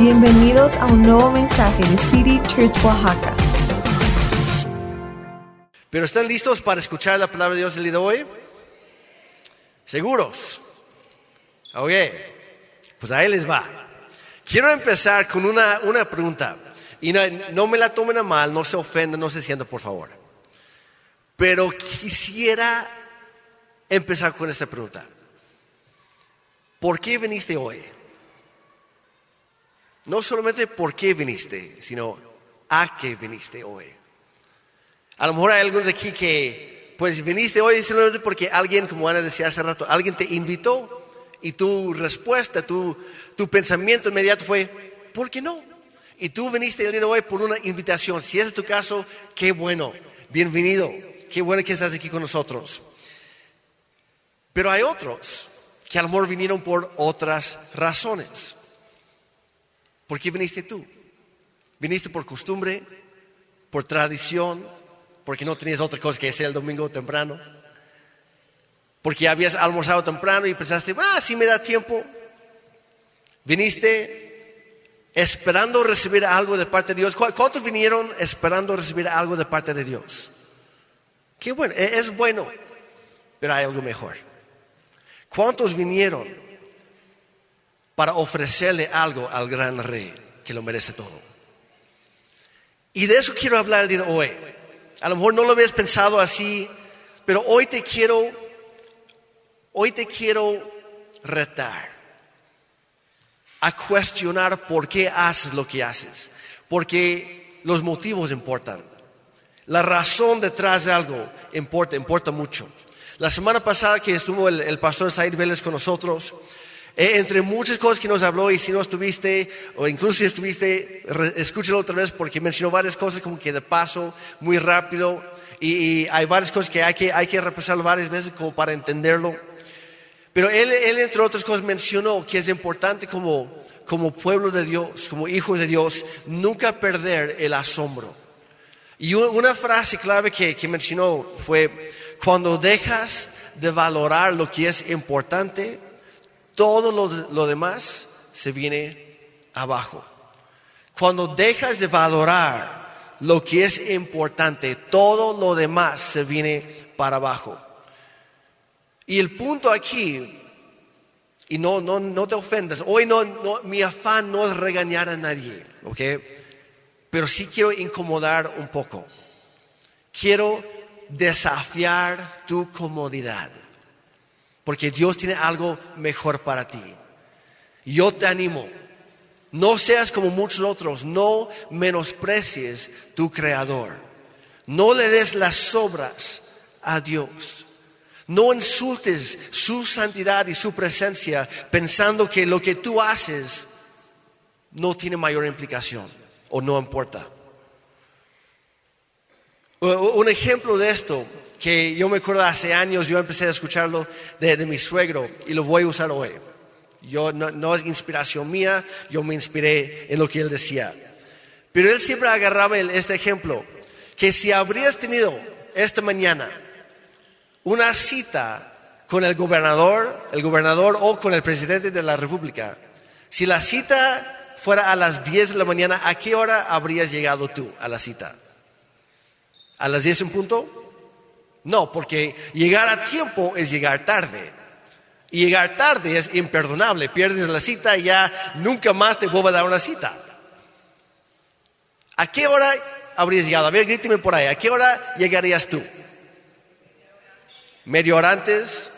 Bienvenidos a un nuevo mensaje de City Church Oaxaca. Pero ¿están listos para escuchar la palabra de Dios el día de hoy? ¿Seguros? Ok, pues ahí les va. Quiero empezar con una, una pregunta. Y no, no me la tomen a mal, no se ofendan, no se sientan, por favor. Pero quisiera empezar con esta pregunta. ¿Por qué viniste hoy? No solamente por qué viniste, sino a qué viniste hoy. A lo mejor hay algunos aquí que, pues viniste hoy simplemente porque alguien, como Ana decía hace rato, alguien te invitó y tu respuesta, tu, tu pensamiento inmediato fue, ¿por qué no? Y tú viniste el día de hoy por una invitación. Si ese es tu caso, qué bueno, bienvenido, qué bueno que estás aquí con nosotros. Pero hay otros que a lo mejor vinieron por otras razones. ¿Por qué viniste tú? ¿Viniste por costumbre? ¿Por tradición? ¿Porque no tenías otra cosa que hacer el domingo temprano? ¿Porque habías almorzado temprano y pensaste, ah, sí me da tiempo? ¿Viniste esperando recibir algo de parte de Dios? ¿Cuántos vinieron esperando recibir algo de parte de Dios? Qué bueno, e-, es bueno, pero hay algo mejor. ¿Cuántos vinieron para ofrecerle algo al gran rey que lo merece todo? Y de eso quiero hablar el día de hoy. A lo mejor no lo habías pensado así, pero hoy te quiero, hoy te quiero retar a cuestionar por qué haces lo que haces. Porque los motivos importan. La razón detrás de algo importa, importa mucho. La semana pasada que estuvo el, pastor Said Vélez con nosotros, entre muchas cosas que nos habló y si no estuviste, o incluso si estuviste, escúchalo otra vez porque mencionó varias cosas como que de paso, muy rápido, y, hay varias cosas que hay que, hay que repasarlo varias veces como para entenderlo. Pero él, él, entre otras cosas, mencionó que es importante como, como pueblo de Dios, como hijos de Dios, nunca perder el asombro. Y una frase clave que, que mencionó fue, cuando dejas de valorar lo que es importante, todo lo, demás se viene abajo. Cuando dejas de valorar lo que es importante, todo lo demás se viene para abajo. Y el punto aquí, y no, no, no te ofendas, hoy no, no, mi afán no es regañar a nadie, ¿ok? Pero sí quiero incomodar un poco. Quiero desafiar tu comodidad. Porque Dios tiene algo mejor para ti. Yo te animo. No seas como muchos otros. No menosprecies tu creador. No le des las sobras a Dios. No insultes su santidad y su presencia pensando que lo que tú haces no tiene mayor implicación o no importa. Un ejemplo de esto, que yo me acuerdo hace años, yo empecé a escucharlo de, mi suegro y lo voy a usar hoy. Yo no, es inspiración mía, yo me inspiré en lo que él decía. Pero él siempre agarraba este ejemplo, que si habrías tenido esta mañana una cita con el gobernador, el gobernador o con el presidente de la República, si la cita fuera a las 10 de la mañana, ¿a qué hora habrías llegado tú a la cita? ¿A las 10 en punto? No, porque llegar a tiempo es llegar tarde. Y llegar tarde es imperdonable. Pierdes la cita y ya nunca más te vuelve a dar una cita. ¿A qué hora habrías llegado? A ver, gríteme por ahí. ¿A qué hora llegarías tú? ¿Media hora antes?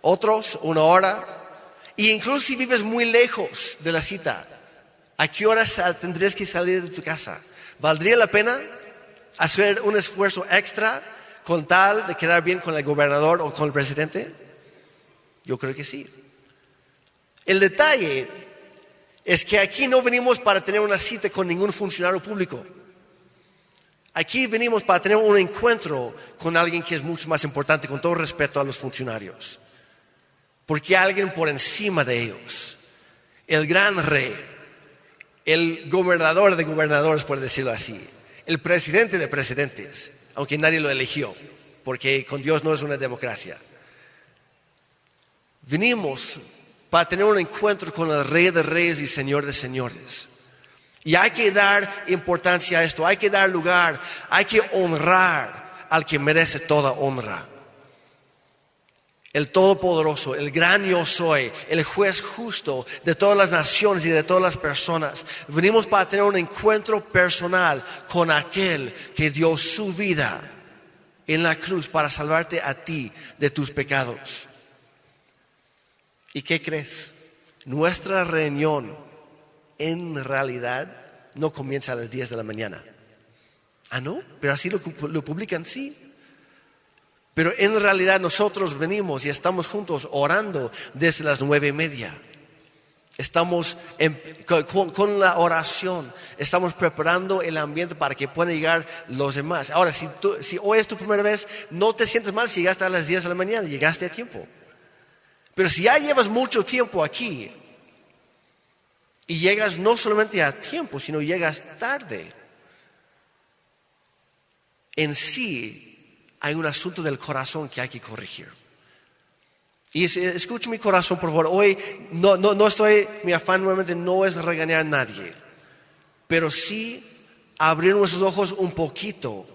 ¿Otros? ¿Una hora? Y incluso si vives muy lejos de la cita, ¿a qué hora tendrías que salir de tu casa? ¿Valdría la pena? hacer un esfuerzo extra con tal de quedar bien con el gobernador o con el presidente? Yo creo que sí. El detalle es que aquí no venimos para tener una cita con ningún funcionario público. Aquí venimos para tener un encuentro con alguien que es mucho más importante, con todo respeto a los funcionarios. Porque alguien por encima de ellos, el gran rey, el gobernador de gobernadores, por decirlo así, el presidente de presidentes, aunque nadie lo eligió, porque con Dios no es una democracia. Venimos para tener un encuentro con el Rey de Reyes y Señor de Señores. Y hay que dar importancia a esto, hay que dar lugar, hay que honrar al que merece toda honra. El Todopoderoso, el gran yo soy, el juez justo de todas las naciones y de todas las personas. Venimos para tener un encuentro personal con aquel que dio su vida en la cruz para salvarte a ti de tus pecados. ¿Y qué crees? Nuestra reunión en realidad no comienza a las 10 de la mañana. Ah, no, pero así lo, publican, sí. Pero en realidad nosotros venimos y estamos juntos orando desde las nueve y media. Estamos con, la oración, estamos preparando el ambiente para que puedan llegar los demás. Ahora, si, si hoy es tu primera vez, no te sientes mal si llegaste a las 10 de la mañana, llegaste a tiempo. Pero si ya llevas mucho tiempo aquí y llegas no solamente a tiempo, sino llegas tarde, en sí hay un asunto del corazón que hay que corregir. Y escucha mi corazón, por favor. Hoy no, no, no estoy, mi afán nuevamente no es regañar a nadie, pero sí abrir nuestros ojos un poquito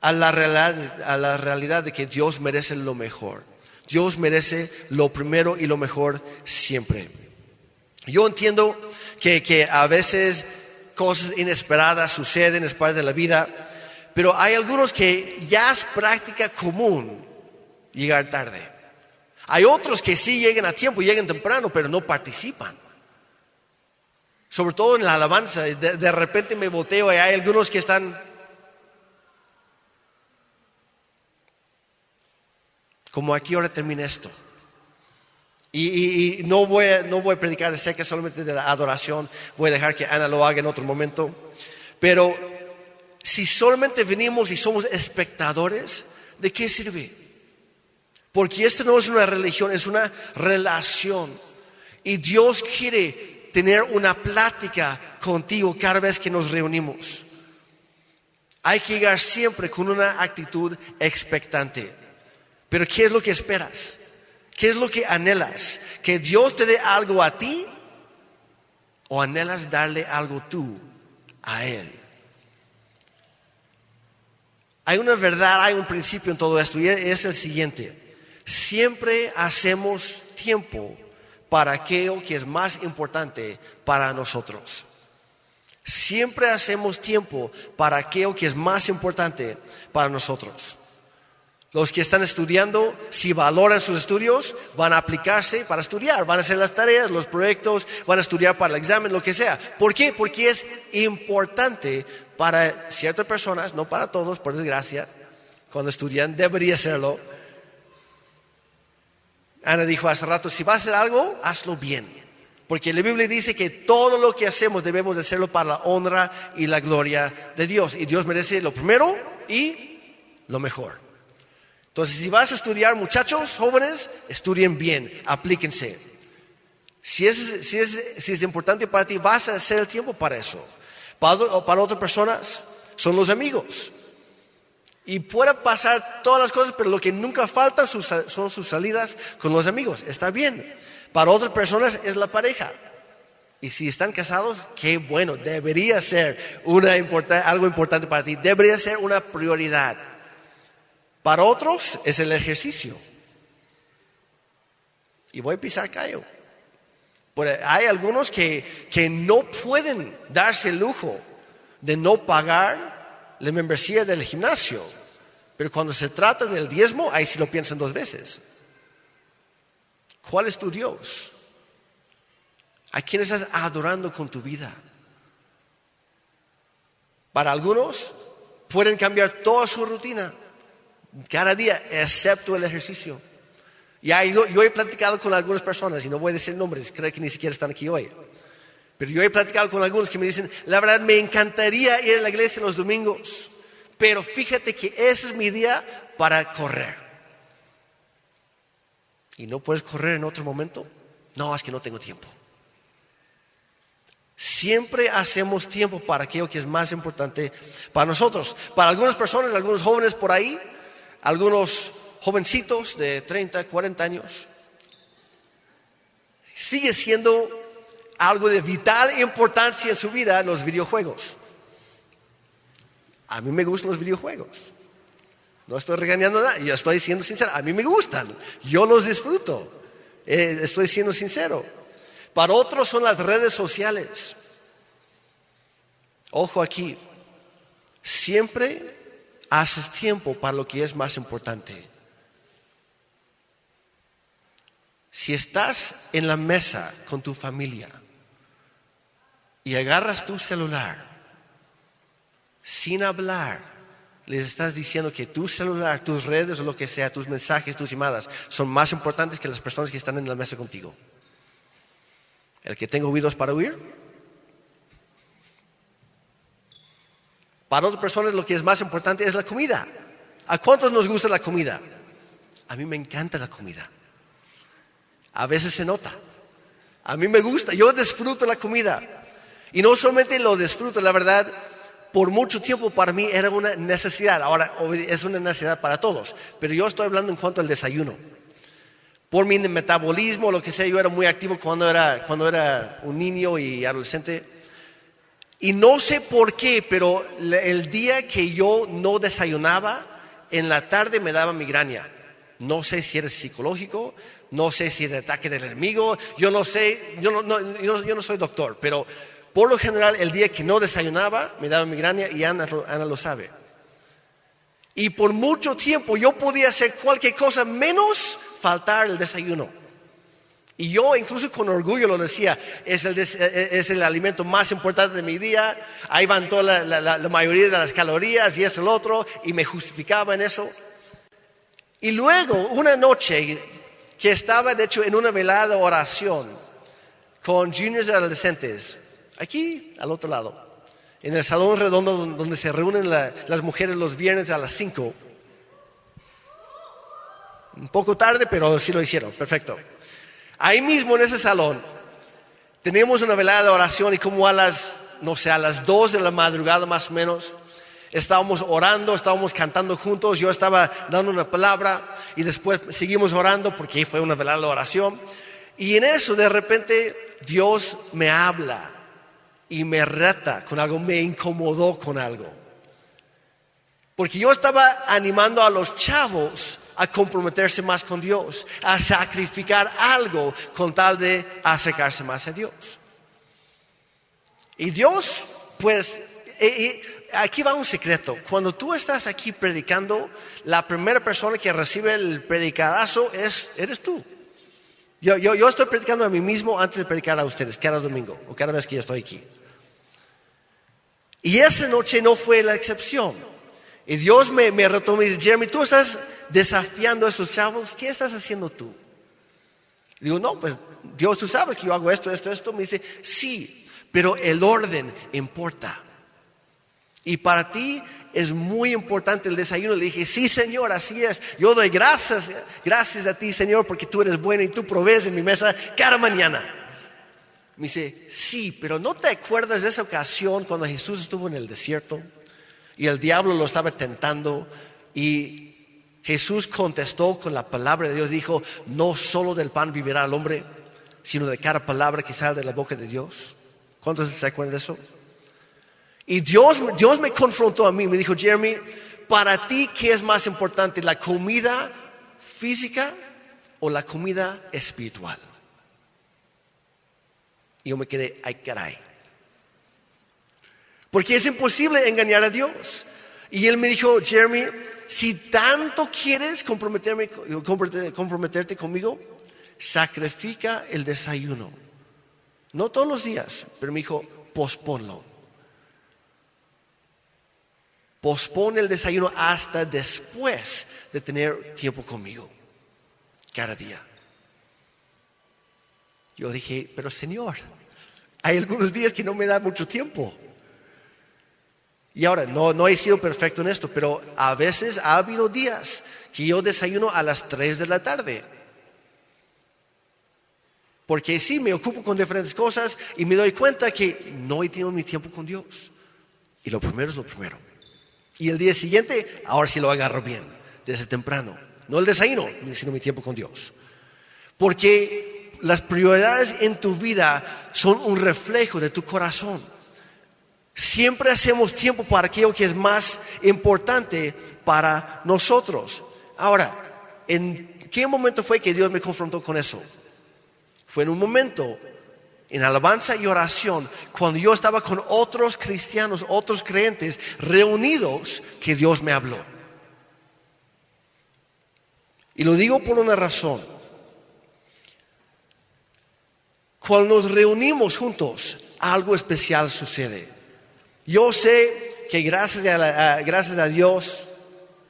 a la realidad, a la realidad de que Dios merece lo mejor. Dios merece lo primero y lo mejor siempre. Yo entiendo que, a veces cosas inesperadas suceden, es parte de la vida, pero hay algunos que ya es práctica común llegar tarde. Hay otros que sí llegan a tiempo, llegan temprano, pero no participan. Sobre todo en la alabanza, de, de repente me volteo y hay algunos que están como aquí ahora termina esto. Y, no, voy a, no voy a predicar que solamente de la adoración, voy a dejar que Ana lo haga en otro momento. Pero si solamente venimos y somos espectadores, ¿de qué sirve? Porque esto no es una religión, es una relación. Y Dios quiere tener una plática contigo cada vez que nos reunimos. Hay que llegar siempre con una actitud expectante. Pero ¿qué es lo que esperas? ¿Qué es lo que anhelas? ¿Que Dios te dé algo a ti? ¿O anhelas darle algo tú a Él? Hay una verdad, hay un principio en todo esto y es el siguiente. Siempre hacemos tiempo para aquello que es más importante para nosotros. Siempre hacemos tiempo para aquello que es más importante para nosotros. Los que están estudiando, si valoran sus estudios, van a aplicarse para estudiar, van a hacer las tareas, los proyectos, van a estudiar para el examen, lo que sea. ¿Por qué? Porque es importante para ciertas personas, no para todos, por desgracia. Cuando estudian, debería serlo. Ana dijo hace rato, si vas a hacer algo, hazlo bien. Porque la Biblia dice que todo lo que hacemos debemos de hacerlo para la honra y la gloria de Dios. Y Dios merece lo primero y lo mejor. Entonces, si vas a estudiar, muchachos, jóvenes, estudien bien, aplíquense. Si es, si es, si es importante para ti, vas a hacer el tiempo para eso. Para, otras personas, son los amigos. Y puede pasar todas las cosas, pero lo que nunca falta son sus salidas con los amigos. Está bien. Para otras personas es la pareja. Y si están casados, qué bueno, debería ser una algo importante para ti, debería ser una prioridad. Para otros es el ejercicio. Y voy a pisar callo. Hay algunos que, que no pueden darse el lujo de no pagar la membresía del gimnasio. Pero cuando se trata del diezmo, ahí sí lo piensan dos veces. ¿Cuál es tu Dios? ¿A quién estás adorando con tu vida? Para algunos pueden cambiar toda su rutina cada día, excepto el ejercicio. Ya, yo, yo, he platicado con algunas personas, y no voy a decir nombres, creo que ni siquiera están aquí hoy. Pero yo he platicado con algunos que me dicen, la verdad me encantaría ir a la iglesia los domingos, pero fíjate que ese es mi día para correr. ¿Y no puedes correr en otro momento? No, es que no tengo tiempo. Siempre hacemos tiempo para aquello que es más importante para nosotros. Para algunas personas, algunos jóvenes por ahí, algunos jovencitos de 30, 40 años sigue siendo algo de vital importancia en su vida los videojuegos. A mí me gustan los videojuegos. No estoy regañando nada, yo estoy siendo sincero. A mí me gustan, yo los disfruto. Eh, estoy siendo sincero. Para otros son las redes sociales. Ojo aquí, siempre haces tiempo para lo que es más importante. Si estás en la mesa con tu familia y agarras tu celular sin hablar, les estás diciendo que tu celular, tus redes o lo que sea, tus mensajes, tus llamadas, son más importantes que las personas que están en la mesa contigo. El que tenga oídos para oír. Para otras personas lo que es más importante es la comida. ¿A cuántos nos gusta la comida? A mí me encanta la comida. A veces se nota. A mí me gusta, yo disfruto la comida. Y no solamente lo disfruto, la verdad, por mucho tiempo para mí era una necesidad. Ahora es una necesidad para todos, pero yo estoy hablando en cuanto al desayuno. Por mi metabolismo, lo que sea, yo era muy activo cuando era, cuando era un niño y adolescente. Y no sé por qué, pero el día que yo no desayunaba, en la tarde me daba migraña. No sé si era psicológico, no sé si era ataque del enemigo, yo no sé, yo no, soy doctor, pero por lo general, el día que no desayunaba, me daba migraña y Ana, lo sabe. Y por mucho tiempo yo podía hacer cualquier cosa menos faltar el desayuno. Y yo incluso con orgullo lo decía, es el, es el alimento más importante de mi día, ahí van toda la, la, mayoría de las calorías y es el otro, y me justificaba en eso. Y luego, una noche que estaba de hecho en una velada oración con juniors adolescentes, aquí al otro lado, en el salón redondo donde se reúnen las mujeres los viernes a las 5. Un poco tarde, pero sí lo hicieron, perfecto. Ahí mismo en ese salón teníamos una velada de oración y como a las, no sé, a las 2 de la madrugada más o menos, estábamos orando, estábamos cantando juntos, yo estaba dando una palabra y después seguimos orando porque fue una velada oración. Y en eso de repente Dios me habla y me reta con algo, me incomodó con algo. Porque yo estaba animando a los chavos a comprometerse más con Dios, a sacrificar algo con tal de acercarse más a Dios. Y Dios, pues, aquí va un secreto. Cuando tú estás aquí predicando, la primera persona que recibe el predicadazo es, eres tú. Yo, yo, yo estoy predicando a mí mismo antes de predicar a ustedes, cada domingo o cada vez que yo estoy aquí. Y esa noche no fue la excepción. Y Dios me, me retomó y dice, Jeremy, tú estás desafiando a esos chavos, ¿qué estás haciendo tú? digo, no, pues Dios, tú sabes que yo hago esto, esto, esto. Me dice, sí, pero el orden importa. Y para ti es muy importante el desayuno. Le dije, sí, Señor, así es. Yo doy gracias, gracias a ti, Señor, porque tú eres bueno y tú provees en mi mesa cada mañana. Me dice, sí, pero ¿no te acuerdas de esa ocasión cuando Jesús estuvo en el desierto y el diablo lo estaba tentando y Jesús contestó con la palabra de Dios, dijo, no solo del pan vivirá el hombre, sino de cada palabra que sale de la boca de Dios. ¿Cuántos se acuerdan de eso? Y Dios, Dios me confrontó a mí, me dijo, Jeremy, para ti, ¿qué es más importante, la comida física o la comida espiritual? Y yo me quedé, ay caray. Porque es imposible engañar a Dios. Y él me dijo, Jeremy, si tanto quieres comprometerme, comprometerte conmigo, sacrifica el desayuno. No todos los días, pero me dijo, posponlo. Pospone el desayuno hasta después de tener tiempo conmigo, cada día. Yo dije, pero Señor, hay algunos días que no me da mucho tiempo. Y ahora, no, no he sido perfecto en esto, pero a veces ha habido días que yo desayuno a las 3 de la tarde. Porque sí, me ocupo con diferentes cosas y me doy cuenta que no he tenido mi tiempo con Dios. Y lo primero es lo primero. Y el día siguiente, ahora sí lo agarro bien, desde temprano. No el desayuno, sino mi tiempo con Dios. Porque las prioridades en tu vida son un reflejo de tu corazón. Siempre hacemos tiempo para aquello que es más importante para nosotros. Ahora, ¿en qué momento fue que Dios me confrontó con eso? Fue en un momento en alabanza y oración, cuando yo estaba con otros cristianos, otros creyentes reunidos, que Dios me habló. Y lo digo por una razón. Cuando nos reunimos juntos, algo especial sucede. Yo sé que gracias a, gracias a Dios,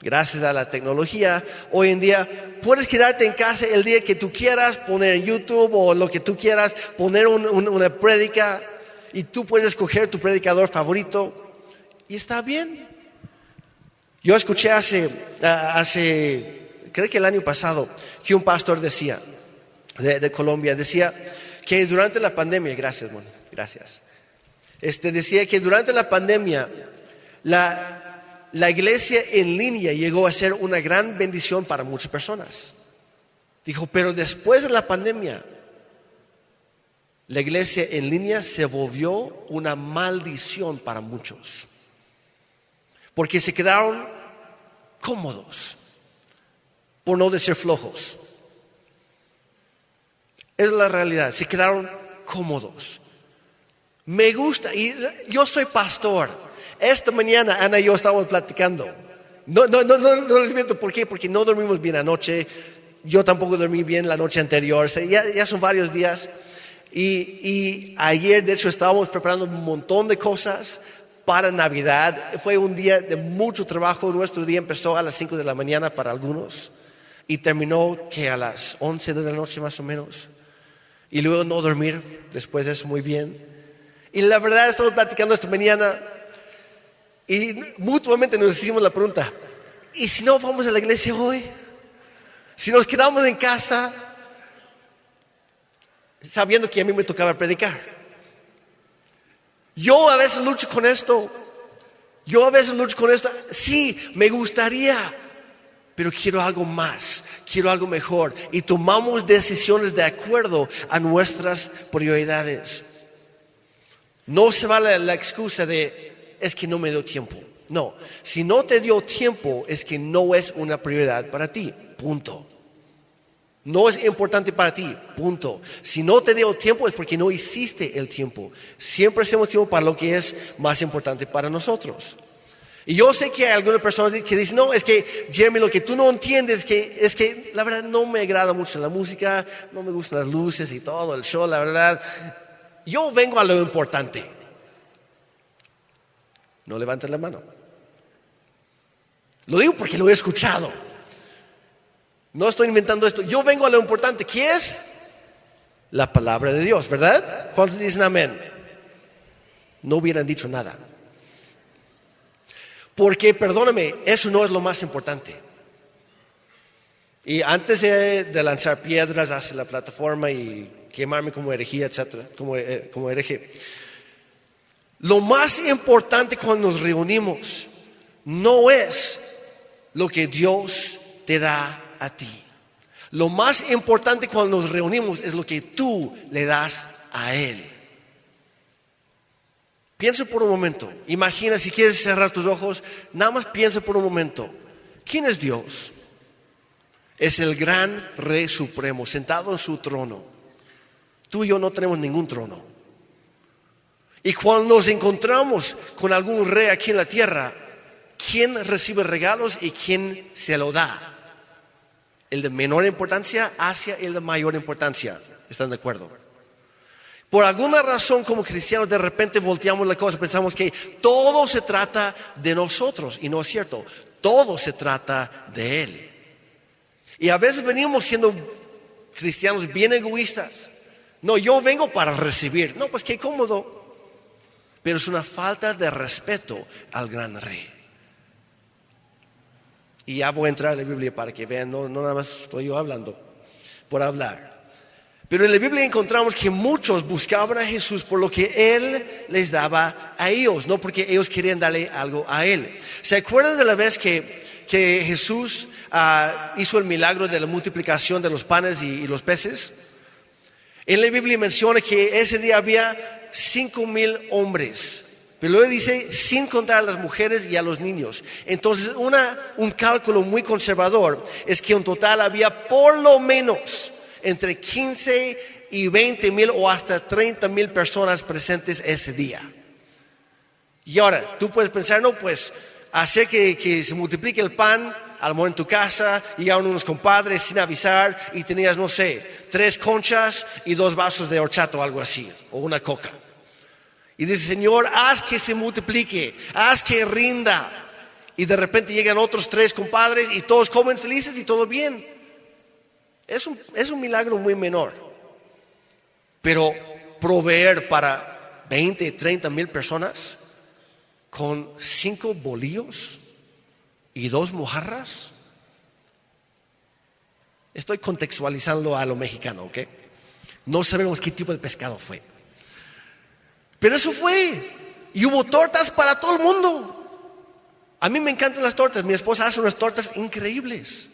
gracias a la tecnología, hoy en día puedes quedarte en casa el día que tú quieras, poner en YouTube o lo que tú quieras, poner una prédica y tú puedes escoger tu predicador favorito y está bien. Yo escuché hace, hace creo que el año pasado, que un pastor decía, de, Colombia, decía que durante la pandemia, gracias, gracias, este, decía que durante la pandemia la, la iglesia en línea llegó a ser una gran bendición para muchas personas. Dijo, pero después de la pandemia, la iglesia en línea se volvió una maldición para muchos. Porque se quedaron cómodos por no decir flojos. Es la realidad, se quedaron cómodos. Me gusta, y yo soy pastor. Esta mañana Ana y yo estábamos platicando. No, no, no, no, les miento, ¿por qué? Porque no dormimos bien anoche. Yo tampoco dormí bien la noche anterior. Ya, ya son varios días. Y, y, ayer, de hecho, estábamos preparando un montón de cosas para Navidad. Fue un día de mucho trabajo. Nuestro día empezó a las 5 de la mañana para algunos y terminó que a las 11 de la noche más o menos. Y luego no dormir después de eso muy bien. Y la verdad estamos platicando esta mañana y mutuamente nos hicimos la pregunta, ¿y si no vamos a la iglesia hoy? Si nos quedamos en casa sabiendo que a mí me tocaba predicar. Yo a veces lucho con esto. Yo a veces lucho con esto. Sí, me gustaría pero quiero algo más, quiero algo mejor. Y tomamos decisiones de acuerdo a nuestras prioridades. No se vale la excusa de, es que no me dio tiempo. No, si no te dio tiempo es que no es una prioridad para ti, punto. No es importante para ti, punto. Si no te dio tiempo es porque no hiciste el tiempo. Siempre hacemos tiempo para lo que es más importante para nosotros. Y yo sé que hay algunas personas que dicen, no, es que Jeremy, lo que tú no entiendes que, es que la verdad no me agrada mucho la música, no me gustan las luces y todo, el show, la verdad. Yo vengo a lo importante. No levantes la mano. Lo digo porque lo he escuchado. No estoy inventando esto. Yo vengo a lo importante. ¿Qué es? La palabra de Dios, ¿verdad? ¿Cuántos dicen amén? No hubieran dicho nada. Porque, perdóname, eso no es lo más importante. Y antes de, lanzar piedras hacia la plataforma y quemarme como herejía, etcétera, como, eh, como hereje, lo más importante cuando nos reunimos no es lo que Dios te da a ti. Lo más importante cuando nos reunimos es lo que tú le das a Él. Piensa por un momento. Imagina, si quieres cerrar tus ojos, nada más piensa por un momento. ¿Quién es Dios? Es el gran Rey Supremo, sentado en su trono. Tú y yo no tenemos ningún trono. Y cuando nos encontramos con algún rey aquí en la tierra, ¿quién recibe regalos y quién se lo da? El de menor importancia hacia el de mayor importancia. ¿Están de acuerdo? Por alguna razón como cristianos de repente volteamos la cosa, pensamos que todo se trata de nosotros y no es cierto, todo se trata de Él. Y a veces venimos siendo cristianos bien egoístas. No, yo vengo para recibir. No, pues qué cómodo. Pero es una falta de respeto al gran rey. Y ya voy a entrar en la Biblia para que vean, no, no nada más estoy yo hablando por hablar. Pero en la Biblia encontramos que muchos buscaban a Jesús por lo que Él les daba a ellos, no porque ellos querían darle algo a Él. ¿Se acuerdan de la vez que, Jesús ah, hizo el milagro de la multiplicación de los panes y, los peces? En la Biblia menciona que ese día había cinco mil hombres. Pero luego dice sin contar a las mujeres y a los niños. Entonces, una, un cálculo muy conservador es que en total había por lo menos entre 15 y 20 mil o hasta 30 mil personas presentes ese día. Y ahora, tú puedes pensar, no, pues hacer que, se multiplique el pan, a lo mejor en tu casa, y a unos compadres sin avisar, y tenías, no sé, tres conchas y dos vasos de horchata o algo así, o una coca. Y dice, Señor, haz que se multiplique, haz que rinda. Y de repente llegan otros tres compadres y todos comen felices y todo bien. Es un, es un milagro muy menor. Pero proveer para 20, 30 mil personas con cinco bolillos y dos mojarras. Estoy contextualizando a lo mexicano, ¿ok? No sabemos qué tipo de pescado fue. Pero eso fue. Y hubo tortas para todo el mundo. A mí me encantan las tortas. Mi esposa hace unas tortas increíbles.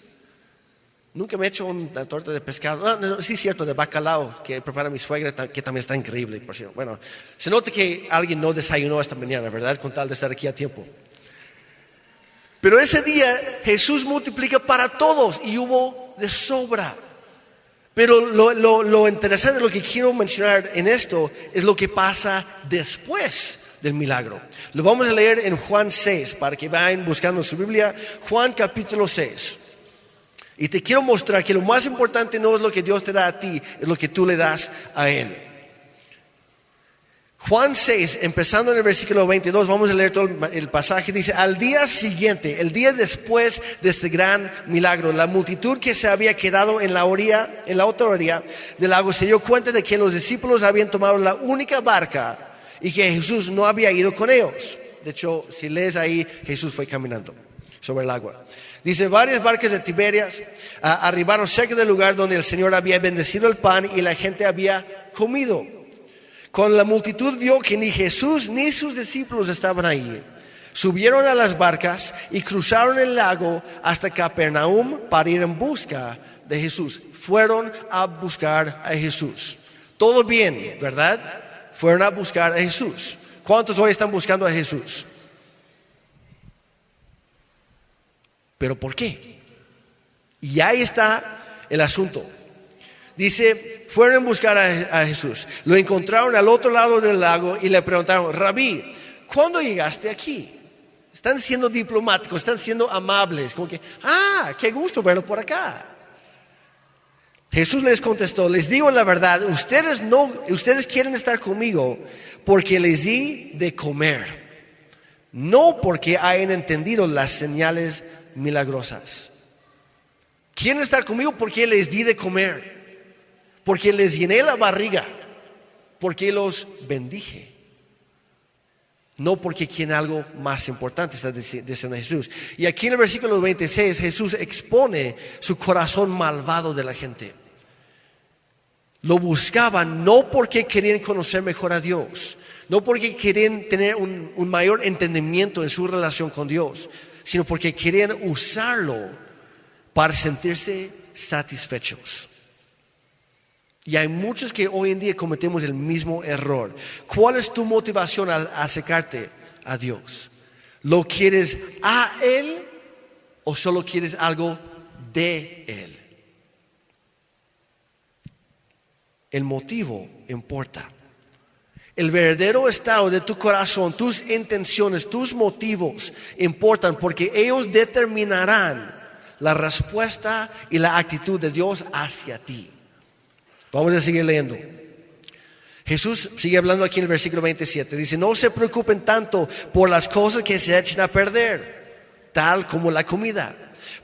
Nunca me he hecho una torta de pescado. Ah, sí, cierto, de bacalao que prepara mi suegra, que también está increíble. Bueno, se nota que alguien no desayunó esta mañana, ¿verdad? Con tal de estar aquí a tiempo. Pero ese día Jesús multiplica para todos y hubo de sobra. Pero lo, lo, lo interesante, lo que quiero mencionar en esto es lo que pasa después del milagro. Lo vamos a leer en Juan 6 para que vayan buscando su Biblia. Juan capítulo 6. Y te quiero mostrar que lo más importante no es lo que Dios te da a ti, es lo que tú le das a Él. Juan 6, empezando en el versículo 22, vamos a leer todo el pasaje, dice, al día siguiente, el día después de este gran milagro, la multitud que se había quedado en la orilla, en la otra orilla del lago, se dio cuenta de que los discípulos habían tomado la única barca y que Jesús no había ido con ellos. De hecho, si lees ahí, Jesús fue caminando sobre el agua. Dice, varias barcas de Tiberias ah, arribaron cerca del lugar donde el Señor había bendecido el pan y la gente había comido. Cuando la multitud vio que ni Jesús ni sus discípulos estaban ahí, subieron a las barcas y cruzaron el lago hasta Capernaum para ir en busca de Jesús. Fueron a buscar a Jesús. Todo bien, ¿verdad? Fueron a buscar a Jesús. ¿Cuántos hoy están buscando a Jesús? ¿Pero por qué? Y ahí está el asunto. Dice, fueron a buscar a, Jesús. Lo encontraron al otro lado del lago y le preguntaron, Rabí, ¿cuándo llegaste aquí? Están siendo diplomáticos, están siendo amables, como que, ah, qué gusto verlo por acá. Jesús les contestó, les digo la verdad, ustedes no, ustedes quieren estar conmigo porque les di de comer, no porque hayan entendido las señales milagrosas. Quieren estar conmigo porque les di de comer, porque les llené la barriga, porque los bendije. No porque quieren algo más importante, está diciendo Jesús. Y aquí en el versículo 26 Jesús expone su corazón malvado de la gente. Lo buscaban no porque querían conocer mejor a Dios, no porque querían tener un, un mayor entendimiento en su relación con Dios, sino porque querían usarlo para sentirse satisfechos. Y hay muchos que hoy en día cometemos el mismo error. ¿Cuál es tu motivación al acercarte a Dios? ¿Lo quieres a Él o solo quieres algo de Él? El motivo importa. El verdadero estado de tu corazón, tus intenciones, tus motivos importan porque ellos determinarán la respuesta y la actitud de Dios hacia ti. Vamos a seguir leyendo. Jesús sigue hablando aquí en el versículo 27. Dice, no se preocupen tanto por las cosas que se echan a perder, tal como la comida.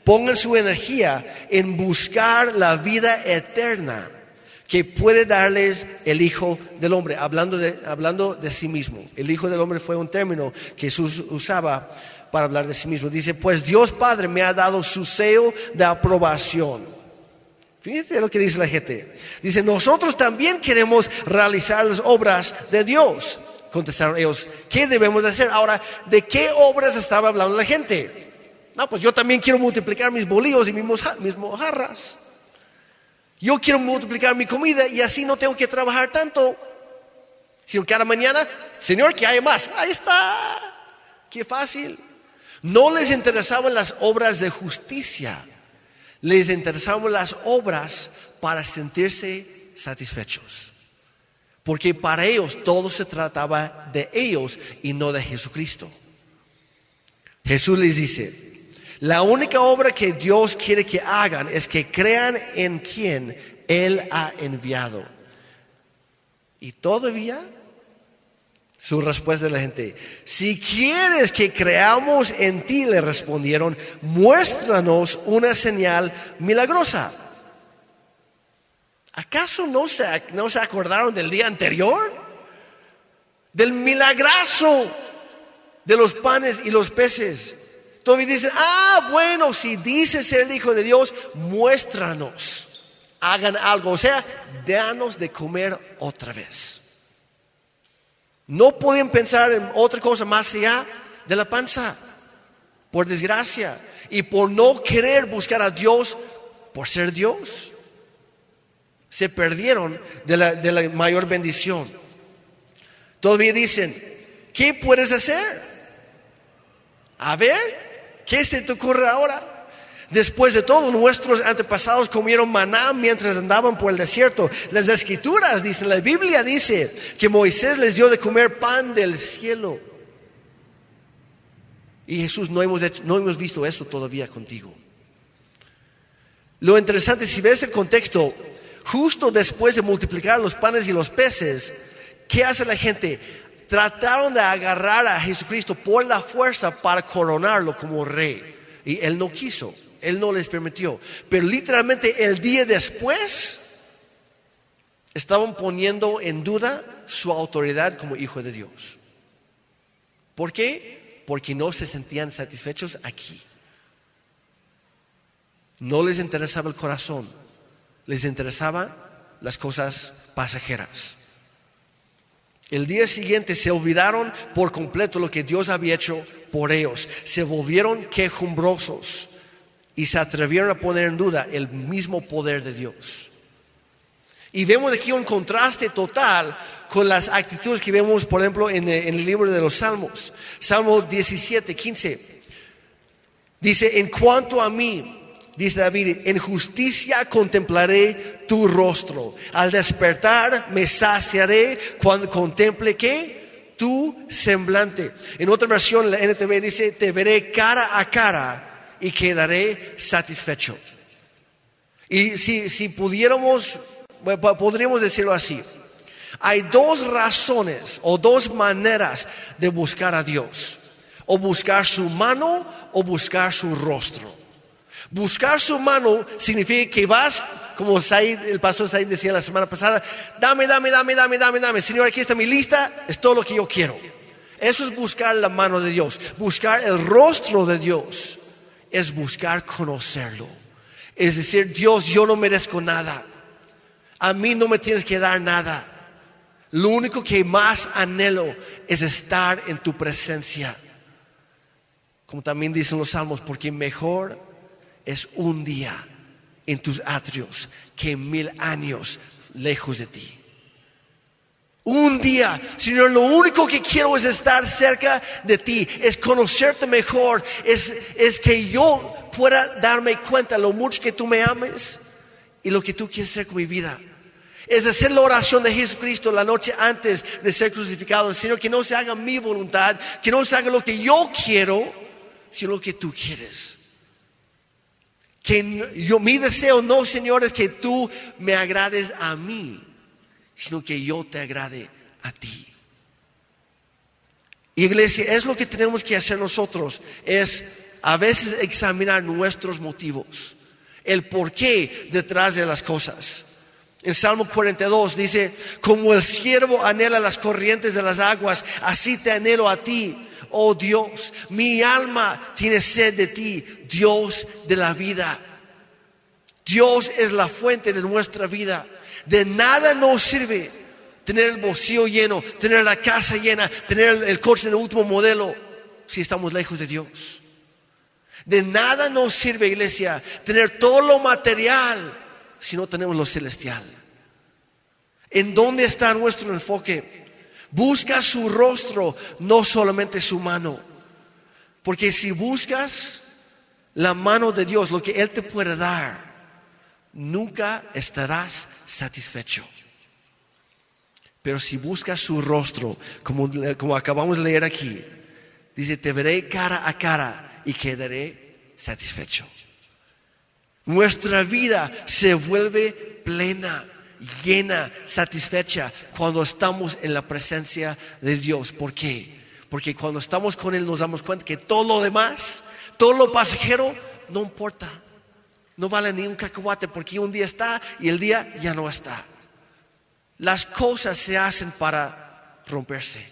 Pongan su energía en buscar la vida eterna que puede darles el Hijo del Hombre, hablando de, hablando de sí mismo. El Hijo del Hombre fue un término que Jesús usaba para hablar de sí mismo. Dice, pues Dios Padre me ha dado su sello de aprobación. Fíjense lo que dice la gente. Dice, nosotros también queremos realizar las obras de Dios. Contestaron ellos, ¿qué debemos hacer? Ahora, ¿de qué obras estaba hablando la gente? No, pues yo también quiero multiplicar mis bolillos y mis mojarras. Yo quiero multiplicar mi comida y así no tengo que trabajar tanto. Sino cada mañana, Señor, que hay más. Ahí está. Qué fácil. No les interesaban las obras de justicia. Les interesaban las obras para sentirse satisfechos. Porque para ellos todo se trataba de ellos y no de Jesucristo. Jesús les dice, la única obra que Dios quiere que hagan es que crean en quien Él ha enviado. Y todavía su respuesta de la gente, si quieres que creamos en ti, le respondieron, muéstranos una señal milagrosa. ¿Acaso no se, no se acordaron del día anterior? Del milagrazo de los panes y los peces. Todavía dicen, ah, bueno, si dices ser el Hijo de Dios, muéstranos. Hagan algo, o sea, danos de comer otra vez. No pueden pensar en otra cosa más allá de la panza, por desgracia, y por no querer buscar a Dios por ser Dios se perdieron de la, de la mayor bendición. Todavía dicen, ¿qué puedes hacer? A ver, ¿qué se te ocurre ahora? Después de todo, nuestros antepasados comieron maná mientras andaban por el desierto. Las escrituras dicen, la Biblia dice que Moisés les dio de comer pan del cielo. Y Jesús, no hemos, no hemos visto esto todavía contigo. Lo interesante, si ves el contexto, justo después de multiplicar los panes y los peces, ¿qué hace la gente? Trataron de agarrar a Jesucristo por la fuerza para coronarlo como rey. Y él no quiso, él no les permitió. Pero literalmente el día después estaban poniendo en duda su autoridad como hijo de Dios. ¿Por qué? Porque no se sentían satisfechos aquí. No les interesaba el corazón les interesaban las cosas pasajeras. El día siguiente se olvidaron por completo lo que Dios había hecho por ellos. Se volvieron quejumbrosos y se atrevieron a poner en duda el mismo poder de Dios. Y vemos aquí un contraste total con las actitudes que vemos, por ejemplo, en el, libro de los Salmos. Salmo 17, 15. Dice, en cuanto a mí, Dice David, en justicia contemplaré tu rostro. Al despertar me saciaré cuando contemple qué? Tu semblante. En otra versión, la NTV dice, te veré cara a cara y quedaré satisfecho. Y si, si pudiéramos, podríamos decirlo así. Hay dos razones o dos maneras de buscar a Dios. O buscar su mano o buscar su rostro. Buscar su mano significa que vas, como el pastor Said decía la semana pasada, dame, dame, dame, dame, dame, dame. Señor, aquí está mi lista, es todo lo que yo quiero. Eso es buscar la mano de Dios. Buscar el rostro de Dios es buscar conocerlo. Es decir, Dios, yo no merezco nada. A mí no me tienes que dar nada. Lo único que más anhelo es estar en tu presencia. Como también dicen los salmos, porque mejor es un día en tus atrios que mil años lejos de ti. Un día, Señor, lo único que quiero es estar cerca de ti, es conocerte mejor, es, es que yo pueda darme cuenta lo mucho que tú me ames y lo que tú quieres hacer con mi vida. Es hacer la oración de Jesucristo la noche antes de ser crucificado. Señor, que no se haga mi voluntad, que no se haga lo que yo quiero, sino lo que tú quieres. Que yo, mi deseo no, Señor, es que tú me agrades a mí, sino que yo te agrade a ti. Iglesia, es lo que tenemos que hacer nosotros, es a veces examinar nuestros motivos, el porqué detrás de las cosas. En Salmo 42 dice, como el siervo anhela las corrientes de las aguas, así te anhelo a ti oh Dios, mi alma tiene sed de ti, Dios de la vida. Dios es la fuente de nuestra vida. De nada nos sirve tener el bolsillo lleno, tener la casa llena, tener el coche de último modelo, si estamos lejos de Dios. De nada nos sirve, iglesia, tener todo lo material si no tenemos lo celestial? ¿En dónde está nuestro enfoque? Busca su rostro, no solamente su mano. Porque si buscas la mano de Dios, lo que Él te puede dar, nunca estarás satisfecho. Pero si buscas su rostro, como, como acabamos de leer aquí, dice, te veré cara a cara y quedaré satisfecho. Nuestra vida se vuelve plena, llena, satisfecha cuando estamos en la presencia de Dios. ¿Por qué? Porque cuando estamos con Él nos damos cuenta que todo lo demás, todo lo pasajero, no importa. No vale ni un cacahuate porque un día está y el día ya no está. Las cosas se hacen para romperse,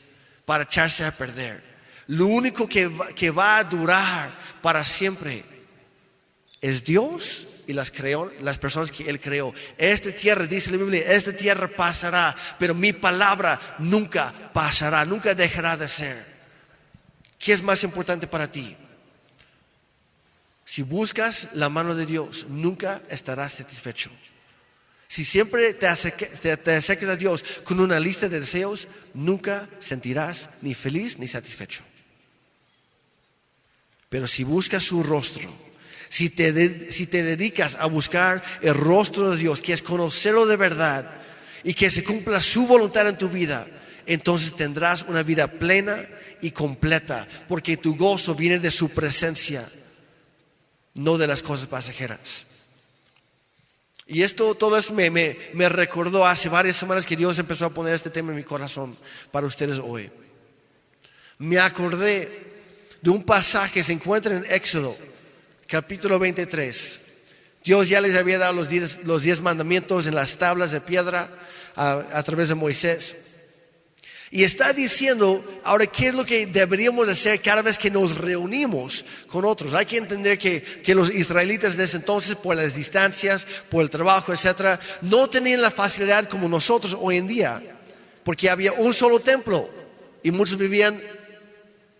para echarse a perder. Lo único que va a durar para siempre es Dios y las, creó, las personas que Él creó. Esta tierra, dice la Biblia, esta tierra pasará, pero mi palabra nunca pasará, nunca dejará de ser. ¿Qué es más importante para ti? Si buscas la mano de Dios, nunca estarás satisfecho. Si siempre te acerques a Dios con una lista de deseos, nunca sentirás ni feliz ni satisfecho. Pero si buscas su rostro, si te, si te dedicas a buscar el rostro de Dios, que es conocerlo de verdad y que se cumpla su voluntad en tu vida, entonces tendrás una vida plena y completa, porque tu gozo viene de su presencia, no de las cosas pasajeras. Y esto, todo esto me, me, me, recordó hace varias semanas que Dios empezó a poner este tema en mi corazón para ustedes hoy. Me acordé de un pasaje que se encuentra en Éxodo capítulo 23. Dios ya les había dado los diez, los diez mandamientos en las tablas de piedra a, través de Moisés. Y está diciendo, ahora, ¿qué es lo que deberíamos hacer cada vez que nos reunimos con otros? Hay que entender que, que, los israelitas en ese entonces, por las distancias, por el trabajo, etcétera, no tenían la facilidad como nosotros hoy en día, porque había un solo templo y muchos vivían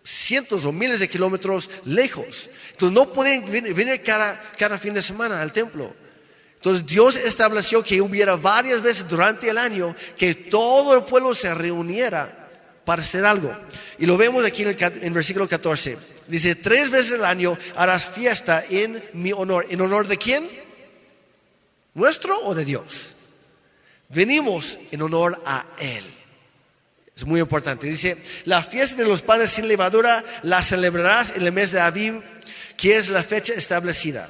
cientos o miles de kilómetros lejos. Entonces no pueden venir cada, cada fin de semana al templo. Entonces Dios estableció que hubiera varias veces durante el año que todo el pueblo se reuniera para hacer algo. Y lo vemos aquí en el, versículo 14. Dice, tres veces al año harás fiesta en mi honor. ¿En honor de quién? ¿Nuestro o de Dios? Venimos en honor a Él. Es muy importante. Dice, la fiesta de los panes sin levadura la celebrarás en el mes de Aviv, que es la fecha establecida.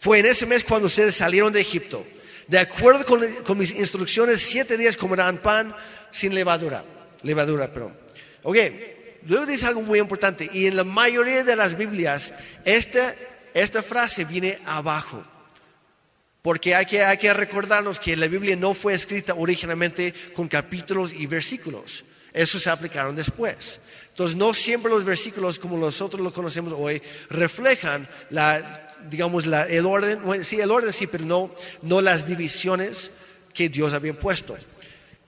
Fue en ese mes cuando ustedes salieron de Egipto. De acuerdo con, mis instrucciones, siete días comerán pan sin levadura. Levadura, perdón. Ok, luego dice algo muy importante. Y en la mayoría de las Biblias, esta, esta frase viene abajo. Porque hay que, hay que recordarnos que la Biblia no fue escrita originalmente con capítulos y versículos. Esos se aplicaron después. Entonces, no siempre los versículos como nosotros lo conocemos hoy reflejan la, digamos, la, el orden, sí, el orden sí, pero no, no las divisiones que Dios había puesto.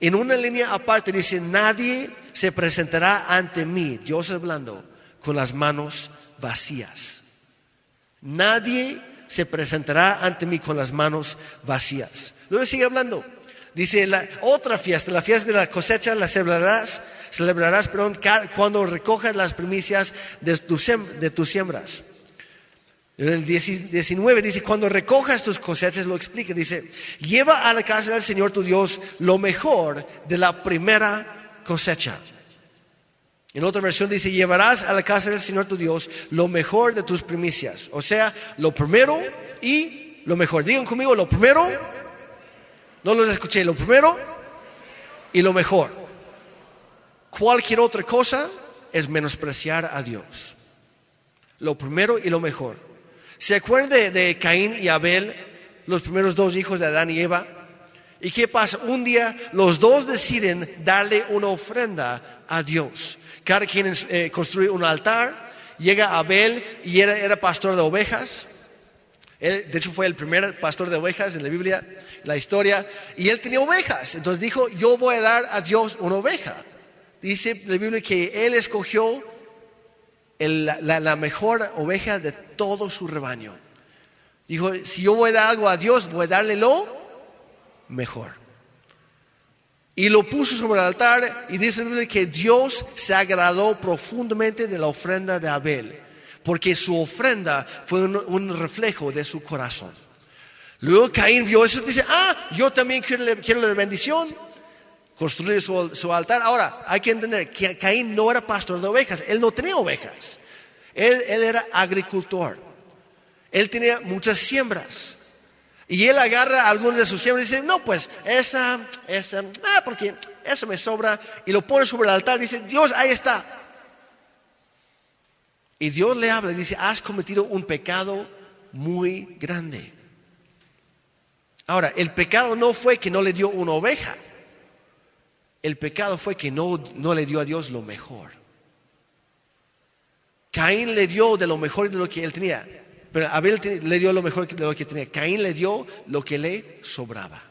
En una línea aparte dice, nadie se presentará ante mí, Dios hablando, con las manos vacías. Nadie se presentará ante mí con las manos vacías. Luego sigue hablando. Dice, la otra fiesta, la fiesta de la cosecha, la celebrarás, celebrarás cuando recojas las primicias de, de tus siembras. En el 19 dice, cuando recojas tus cosechas, lo explica, dice, lleva a la casa del Señor tu Dios lo mejor de la primera cosecha. En otra versión dice, llevarás a la casa del Señor tu Dios lo mejor de tus primicias. O sea, lo primero y lo mejor. Digan conmigo, lo primero, no los escuché, lo primero y lo mejor. Cualquier otra cosa es menospreciar a Dios. Lo primero y lo mejor. ¿Se acuerdan de, Caín y Abel, los primeros dos hijos de Adán y Eva? ¿Y qué pasa? Un día los dos deciden darle una ofrenda a Dios. Cada quien eh, construye un altar. Llega Abel y era, era pastor de ovejas. De hecho, fue el primer pastor de ovejas en la Biblia, la historia. Y él tenía ovejas. Entonces dijo, yo voy a dar a Dios una oveja. Dice la Biblia que él escogió la, mejor oveja de todo su rebaño. Dijo, si yo voy a dar algo a Dios, voy a darle lo mejor. Y lo puso sobre el altar y dice que Dios se agradó profundamente de la ofrenda de Abel, porque su ofrenda fue un, reflejo de su corazón. Luego Caín vio eso y dice, ah, yo también quiero, quiero la bendición, construir su, altar. Ahora, hay que entender que Caín no era pastor de ovejas, él no tenía ovejas, él, él era agricultor, él tenía muchas siembras. Y él agarra algunos de sus siembras y dice, no, pues esa, esa, ah, porque eso me sobra. Y lo pone sobre el altar dice, Dios, ahí está. Y Dios le habla y dice, has cometido un pecado muy grande. Ahora, el pecado no fue que no le dio una oveja. El pecado fue que no, no le dio a Dios lo mejor. Caín le dio de lo mejor de lo que él tenía. Pero Abel le dio lo mejor de lo que tenía. Caín le dio lo que le sobraba.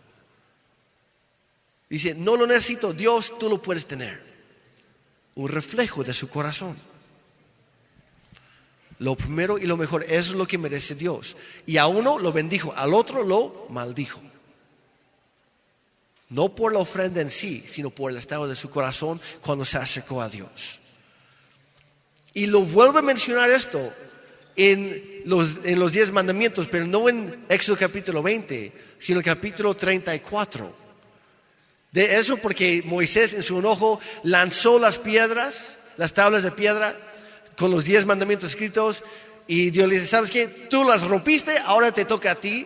Dice, no lo necesito, Dios, tú lo puedes tener. Un reflejo de su corazón. Lo primero y lo mejor, eso es lo que merece Dios. Y a uno lo bendijo, al otro lo maldijo. No por la ofrenda en sí, sino por el estado de su corazón cuando se acercó a Dios. Y lo vuelve a mencionar esto en los, en los diez mandamientos, pero no en Éxodo capítulo 20, sino en capítulo 34. De eso porque Moisés en su enojo lanzó las piedras, las tablas de piedra, con los diez mandamientos escritos, y Dios le dice, ¿sabes qué? Tú las rompiste, ahora te toca a ti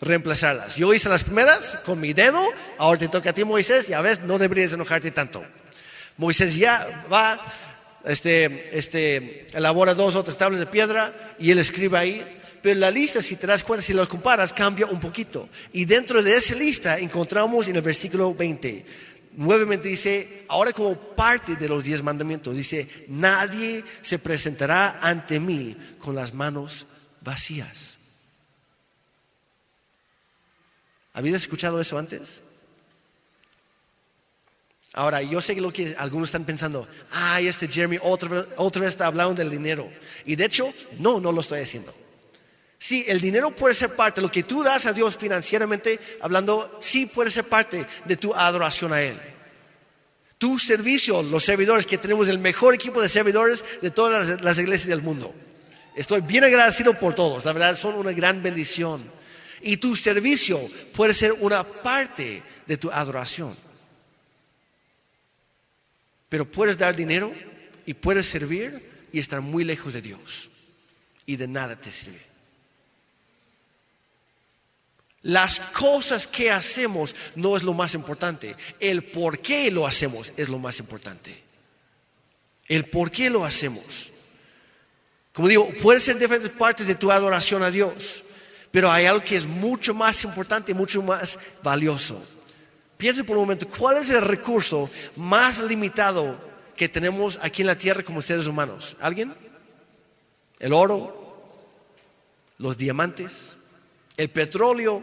reemplazarlas. Yo hice las primeras con mi dedo, ahora te toca a ti Moisés, ya ves, no deberías enojarte tanto. Moisés ya va este, este, elabora dos o tres tablas de piedra y él escribe ahí. Pero la lista, si te das cuenta, si lo comparas, cambia un poquito. Y dentro de esa lista encontramos en el versículo 20, nuevamente dice, ahora como parte de los diez mandamientos, dice, nadie se presentará ante mí con las manos vacías. ¿Habías escuchado eso antes? Ahora, yo sé lo que algunos están pensando, ay, este Jeremy otra vez, está hablando del dinero. Y de hecho, no, no lo estoy haciendo. Sí, el dinero puede ser parte, lo que tú das a Dios financieramente, hablando, sí puede ser parte de tu adoración a Él. Tu servicio, los servidores, que tenemos el mejor equipo de servidores de todas las iglesias del mundo. Estoy bien agradecido por todos, la verdad son una gran bendición. Y tu servicio puede ser una parte de tu adoración. Pero puedes dar dinero y puedes servir y estar muy lejos de Dios. Y de nada te sirve. Las cosas que hacemos no es lo más importante. El por qué lo hacemos es lo más importante. El por qué lo hacemos. Como digo, puede ser diferentes partes de tu adoración a Dios, pero hay algo que es mucho más importante y mucho más valioso. Piense por un momento, ¿cuál es el recurso más limitado que tenemos aquí en la tierra como seres humanos? ¿Alguien? ¿El oro? ¿Los diamantes? ¿El petróleo?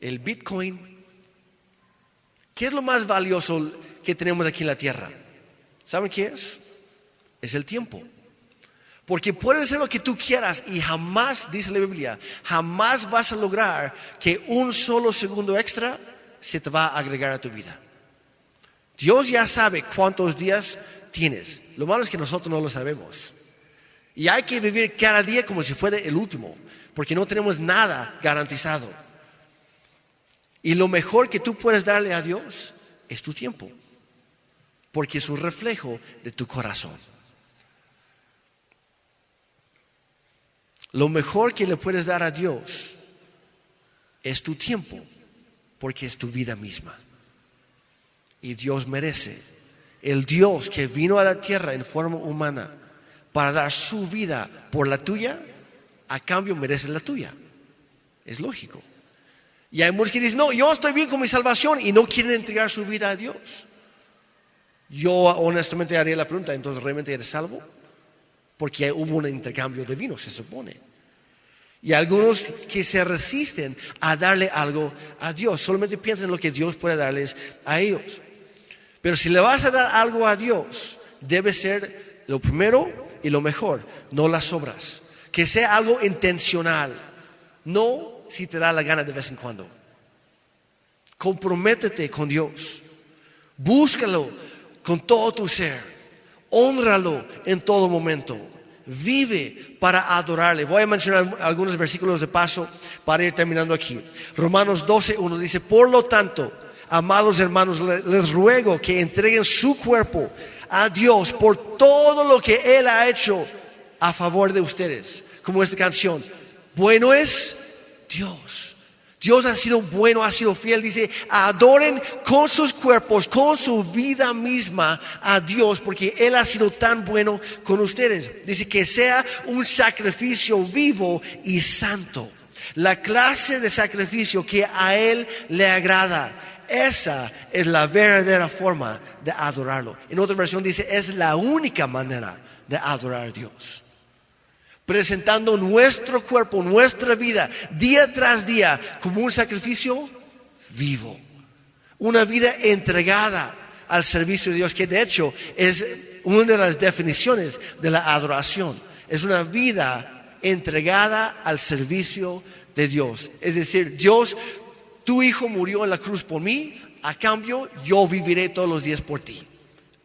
¿El bitcoin? ¿Qué es lo más valioso que tenemos aquí en la tierra? ¿Saben qué es? Es el tiempo. Porque puede ser lo que tú quieras y jamás, dice la Biblia, jamás vas a lograr que un solo segundo extra se te va a agregar a tu vida. Dios ya sabe cuántos días tienes. Lo malo es que nosotros no lo sabemos. Y hay que vivir cada día como si fuera el último, porque no tenemos nada garantizado. Y lo mejor que tú puedes darle a Dios es tu tiempo, porque es un reflejo de tu corazón. Lo mejor que le puedes dar a Dios es tu tiempo, porque es tu vida misma. Y Dios merece. El Dios que vino a la tierra en forma humana para dar su vida por la tuya, a cambio merece la tuya. Es lógico. Y hay muchos que dicen, no, yo estoy bien con mi salvación y no quieren entregar su vida a Dios. Yo honestamente haría la pregunta, entonces, ¿realmente eres salvo? Porque hubo un intercambio de vino, se supone. Y algunos que se resisten a darle algo a Dios, solamente piensan en lo que Dios puede darles a ellos. Pero si le vas a dar algo a Dios, debe ser lo primero y lo mejor, no las obras. Que sea algo intencional, no si te da la gana de vez en cuando. Comprométete con Dios. Búscalo con todo tu ser. Honralo en todo momento. Vive para adorarle. Voy a mencionar algunos versículos de paso para ir terminando aquí. Romanos 12, 1 dice, por lo tanto, amados hermanos, les ruego que entreguen su cuerpo a Dios por todo lo que Él ha hecho a favor de ustedes. Como esta canción, bueno es Dios. Dios ha sido bueno, ha sido fiel. Dice, adoren con sus cuerpos, con su vida misma a Dios, porque Él ha sido tan bueno con ustedes. Dice que sea un sacrificio vivo y santo. La clase de sacrificio que a Él le agrada. Esa es la verdadera forma de adorarlo. En otra versión dice, es la única manera de adorar a Dios presentando nuestro cuerpo, nuestra vida, día tras día, como un sacrificio vivo. Una vida entregada al servicio de Dios, que de hecho es una de las definiciones de la adoración. Es una vida entregada al servicio de Dios. Es decir, Dios, tu hijo murió en la cruz por mí, a cambio yo viviré todos los días por ti.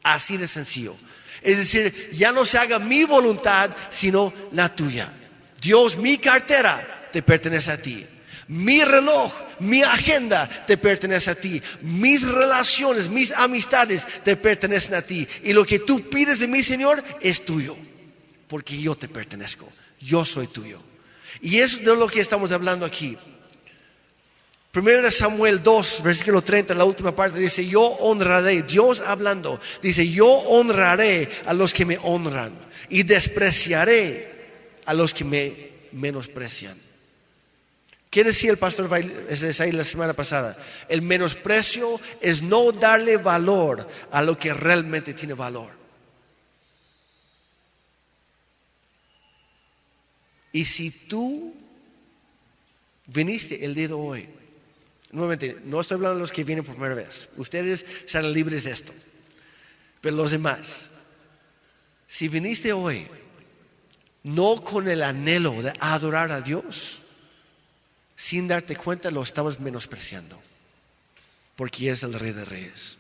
Así de sencillo. Es decir, ya no se haga mi voluntad, sino la tuya. Dios, mi cartera te pertenece a ti. Mi reloj, mi agenda te pertenece a ti. Mis relaciones, mis amistades te pertenecen a ti. Y lo que tú pides de mí, Señor, es tuyo. Porque yo te pertenezco. Yo soy tuyo. Y eso es de lo que estamos hablando aquí. Primero de Samuel 2, versículo 30, la última parte dice, yo honraré, Dios hablando, dice, yo honraré a los que me honran y despreciaré a los que me menosprecian. ¿Qué decía el pastor ahí la semana pasada? El menosprecio es no darle valor a lo que realmente tiene valor. Y si tú viniste el día de hoy Nuevamente, no estoy hablando de los que vienen por primera vez. Ustedes serán libres de esto. Pero los demás, si viniste hoy no con el anhelo de adorar a Dios, sin darte cuenta lo estabas menospreciando. Porque es el rey de reyes.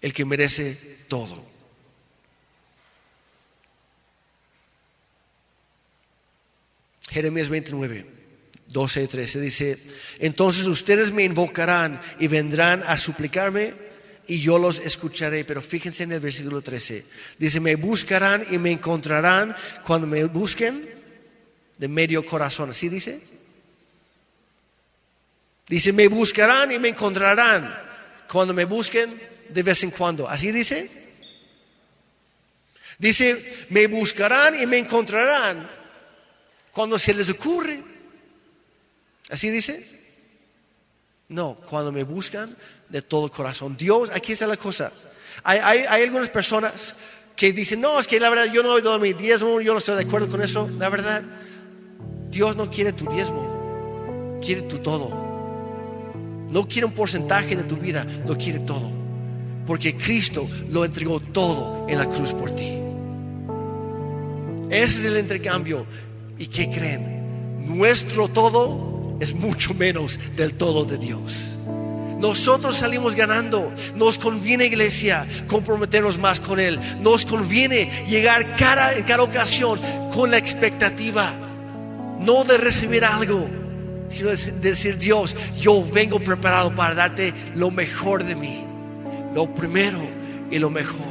El que merece todo. Jeremías 29. 12 y 13 dice, entonces ustedes me invocarán y vendrán a suplicarme y yo los escucharé. Pero fíjense en el versículo 13. Dice, me buscarán y me encontrarán cuando me busquen de medio corazón. ¿Así dice? Dice, me buscarán y me encontrarán cuando me busquen de vez en cuando. ¿Así dice? Dice, me buscarán y me encontrarán cuando se les ocurre. ¿Así dice? No, cuando me buscan de todo corazón. Dios, aquí está la cosa. Hay, algunas personas que dicen, no, es que la verdad yo no doy mi diezmo, yo no estoy de acuerdo con eso. La verdad, Dios no quiere tu diezmo, quiere tu todo. No quiere un porcentaje de tu vida, lo quiere todo. Porque Cristo lo entregó todo en la cruz por ti. Ese es el intercambio. ¿Y qué creen? Nuestro todo es mucho menos del todo de Dios. Nosotros salimos ganando. Nos conviene, iglesia, comprometernos más con Él. Nos conviene llegar cada, en cada ocasión con la expectativa, no de recibir algo, sino de decir, Dios, yo vengo preparado para darte lo mejor de mí, lo primero y lo mejor.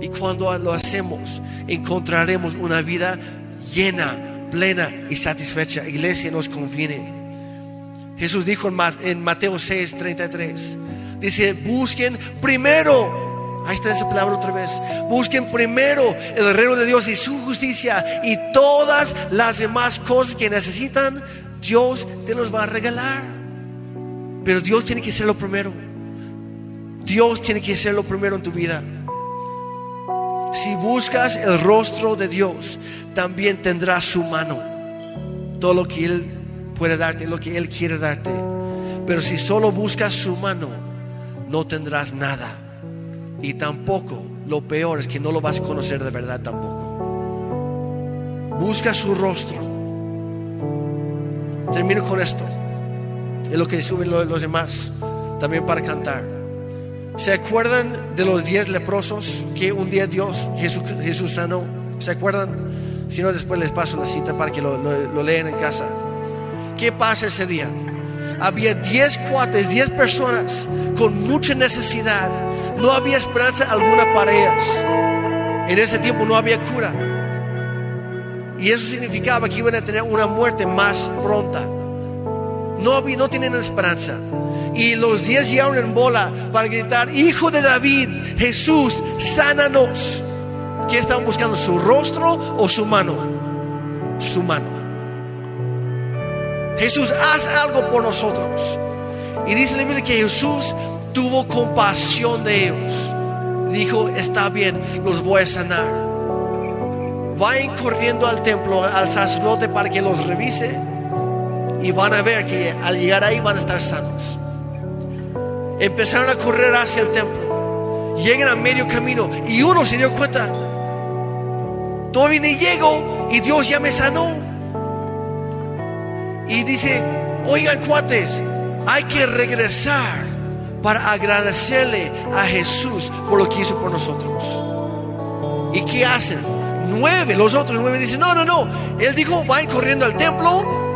Y cuando lo hacemos, encontraremos una vida llena plena y satisfecha. Iglesia nos conviene. Jesús dijo en Mateo 6, 33. Dice, busquen primero. Ahí está esa palabra otra vez. Busquen primero el reino de Dios y su justicia. Y todas las demás cosas que necesitan, Dios te los va a regalar. Pero Dios tiene que ser lo primero. Dios tiene que ser lo primero en tu vida. Si buscas el rostro de Dios, también tendrás su mano. Todo lo que Él puede darte, lo que Él quiere darte. Pero si solo buscas su mano, no tendrás nada. Y tampoco, lo peor es que no lo vas a conocer de verdad tampoco. Busca su rostro. Termino con esto. Es lo que suben los demás también para cantar. ¿Se acuerdan de los diez leprosos que un día Dios, Jesús, Jesús sanó? ¿Se acuerdan? Si no, después les paso la cita para que lo, lo lean en casa. ¿Qué pasa ese día? Había diez cuates, diez personas con mucha necesidad. No había esperanza alguna para ellas. En ese tiempo no había cura. Y eso significaba que iban a tener una muerte más pronta. No, no tienen esperanza. Y los diez llegaron en bola para gritar, Hijo de David, Jesús, sánanos. ¿Qué estaban buscando? ¿Su rostro o su mano? Su mano. Jesús, haz algo por nosotros. Y dice la Biblia que Jesús tuvo compasión de ellos. Dijo, está bien, los voy a sanar. Vayan corriendo al templo, al sacerdote para que los revise. Y van a ver que al llegar ahí van a estar sanos. Empezaron a correr hacia el templo. Llegan a medio camino y uno se dio cuenta. Todavía ni llego y Dios ya me sanó. Y dice, oigan cuates, hay que regresar para agradecerle a Jesús por lo que hizo por nosotros. ¿Y qué hacen? Nueve, los otros nueve dicen, no, no, no. Él dijo, vayan corriendo al templo.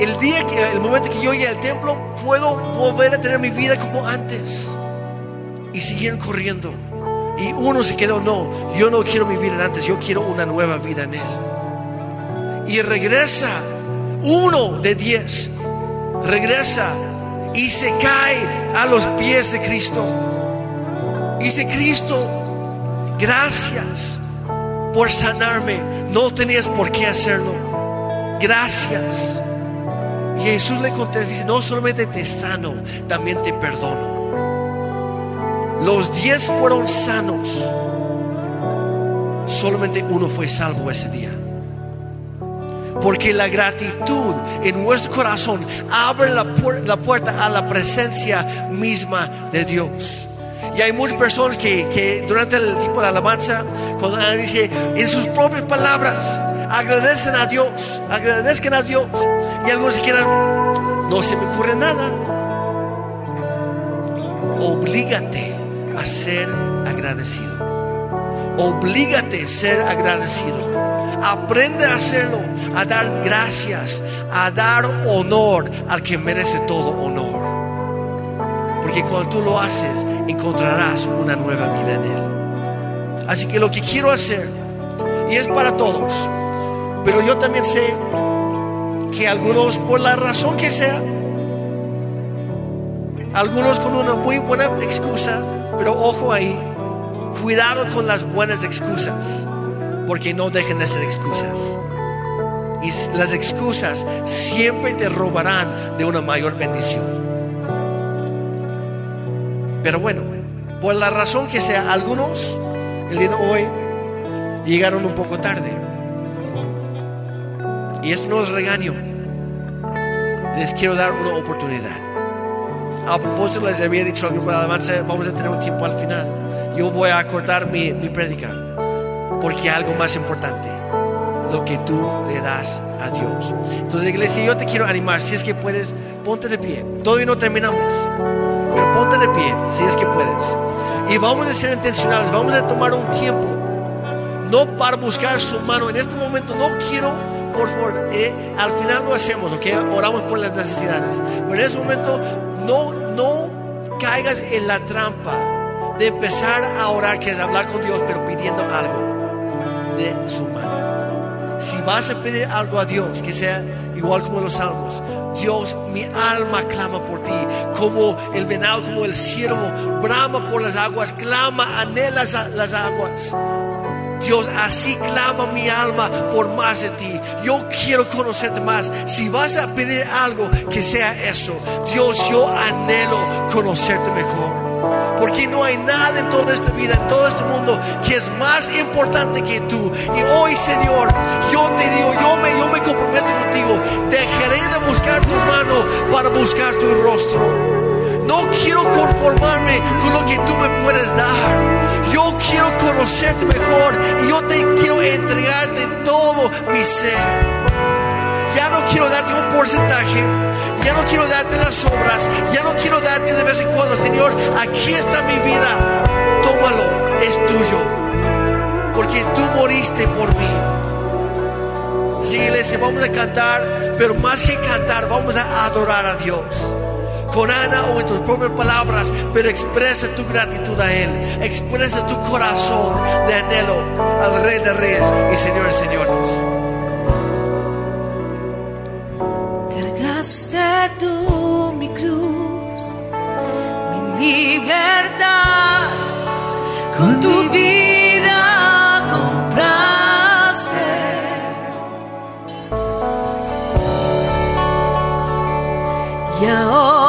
El día que, el momento que yo llegue al templo, puedo volver a tener mi vida como antes. Y siguieron corriendo. Y uno se quedó, no, yo no quiero mi vida antes, yo quiero una nueva vida en Él. Y regresa, uno de diez, regresa y se cae a los pies de Cristo. Y dice, Cristo, gracias por sanarme. No tenías por qué hacerlo. Gracias. Y Jesús le contesta, dice, no solamente te sano, también te perdono. Los diez fueron sanos. Solamente uno fue salvo ese día. Porque la gratitud en nuestro corazón abre la, la, puerta a la presencia misma de Dios. Y hay muchas personas que, que durante el tiempo de alabanza, cuando dice en sus propias palabras, agradecen a Dios, agradezcan a Dios. Y algunos se quedan, no se me ocurre nada. Oblígate a ser agradecido. Oblígate a ser agradecido. Aprende a hacerlo, a dar gracias, a dar honor al que merece todo honor. Porque cuando tú lo haces, encontrarás una nueva vida en Él. Así que lo que quiero hacer, y es para todos, pero yo también sé que algunos, por la razón que sea, algunos con una muy buena excusa, pero ojo ahí, cuidado con las buenas excusas, porque no dejen de ser excusas. Y las excusas siempre te robarán de una mayor bendición. Pero bueno, por la razón que sea, algunos el día de hoy llegaron un poco tarde. Y esto no es regaño. Les quiero dar una oportunidad. A propósito, les había dicho al grupo de alabanza, vamos a tener un tiempo al final. Yo voy a cortar mi, mi prédica. Porque algo más importante. Lo que tú le das a Dios. Entonces, iglesia, yo te quiero animar. Si es que puedes, ponte de pie. Todavía no terminamos. Pero ponte de pie, si es que puedes. Y vamos a ser intencionales. Vamos a tomar un tiempo. No para buscar su mano. En este momento no quiero eh, al final lo hacemos, ¿ok? Oramos por las necesidades. Pero en ese momento no, no caigas en la trampa de empezar a orar, que es hablar con Dios, pero pidiendo algo de su mano. Si vas a pedir algo a Dios, que sea igual como los salmos, Dios, mi alma clama por ti, como el venado, como el ciervo, brama por las aguas, clama, anhela las aguas. Dios, así clama mi alma por más de ti. Yo quiero conocerte más. Si vas a pedir algo, que sea eso. Dios, yo anhelo conocerte mejor. Porque no hay nada en toda esta vida, en todo este mundo, que es más importante que tú. Y hoy, Señor, yo te digo, yo me, yo me comprometo contigo. Dejaré de buscar tu mano para buscar tu rostro. No quiero conformarme con lo que tú me puedes dar. conocerte mejor y yo te quiero entregarte todo mi ser. Ya no quiero darte un porcentaje, ya no quiero darte las obras, ya no quiero darte de vez en cuando, Señor, aquí está mi vida, tómalo, es tuyo, porque tú moriste por mí. Así iglesia, vamos a cantar, pero más que cantar, vamos a adorar a Dios. Con Ana o en tus propias palabras, pero expresa tu gratitud a Él. Expresa tu corazón de anhelo al Rey de Reyes y Señores, Señores. Cargaste tú mi cruz, mi libertad, con tu vida compraste. Y ahora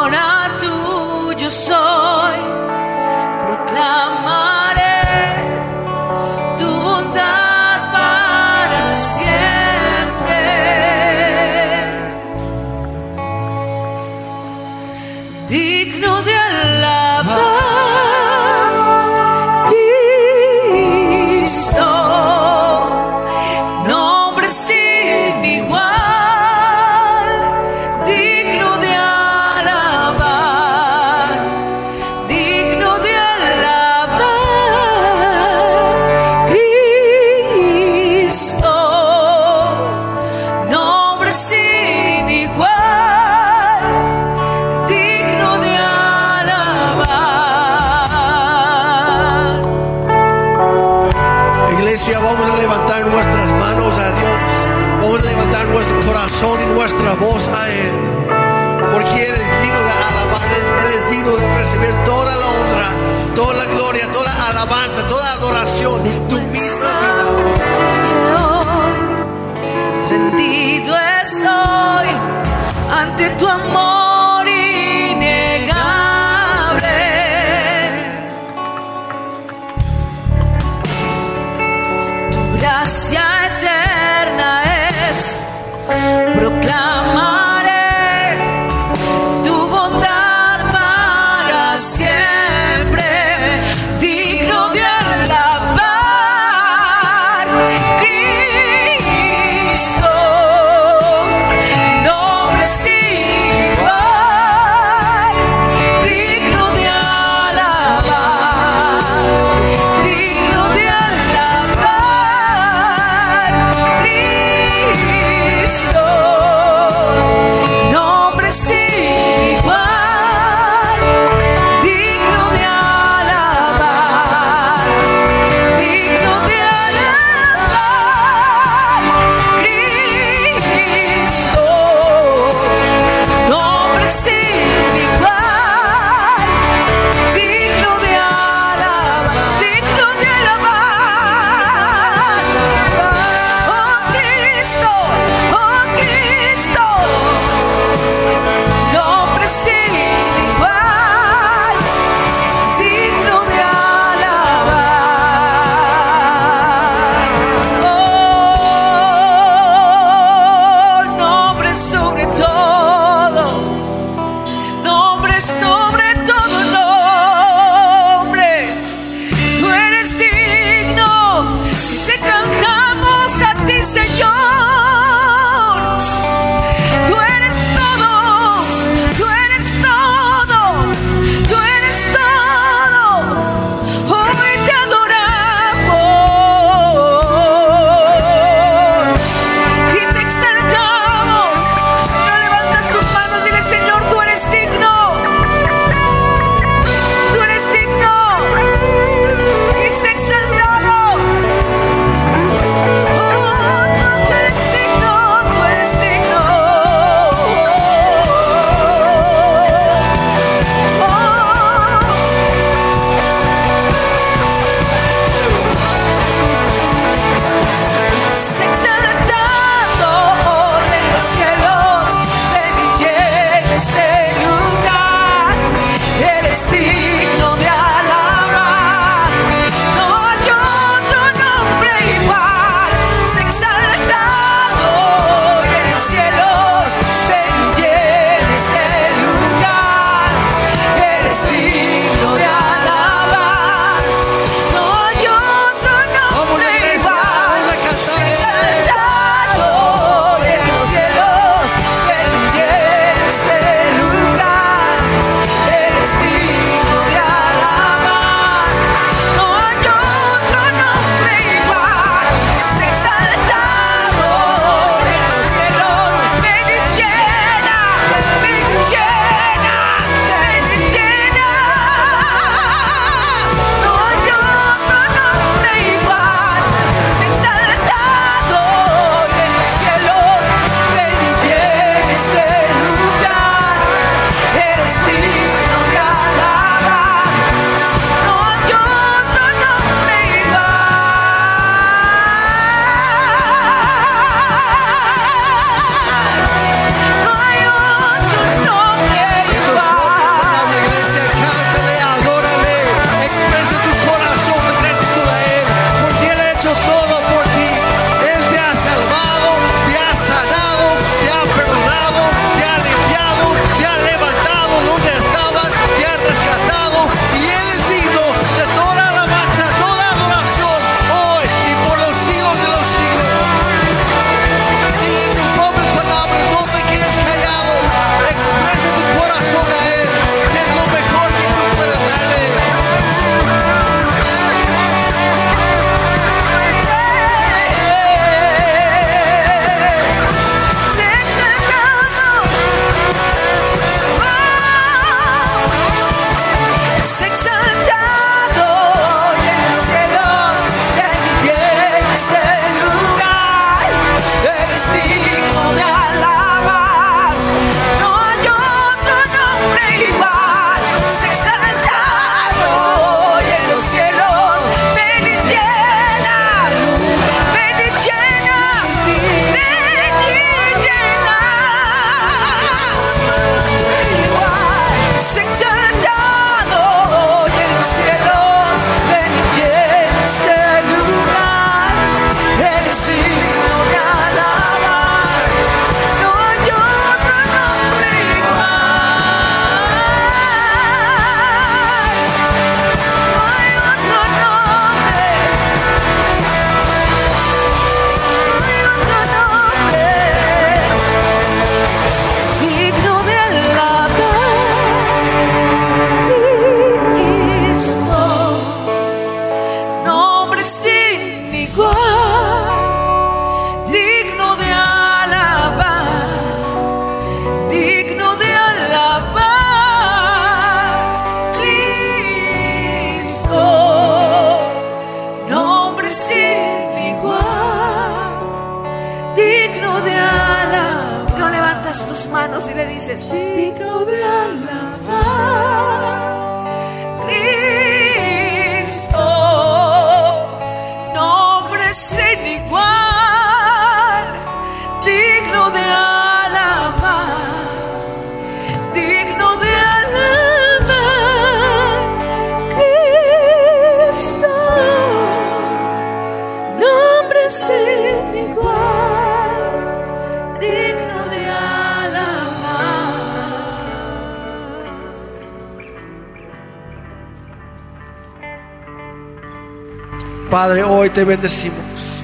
te bendecimos.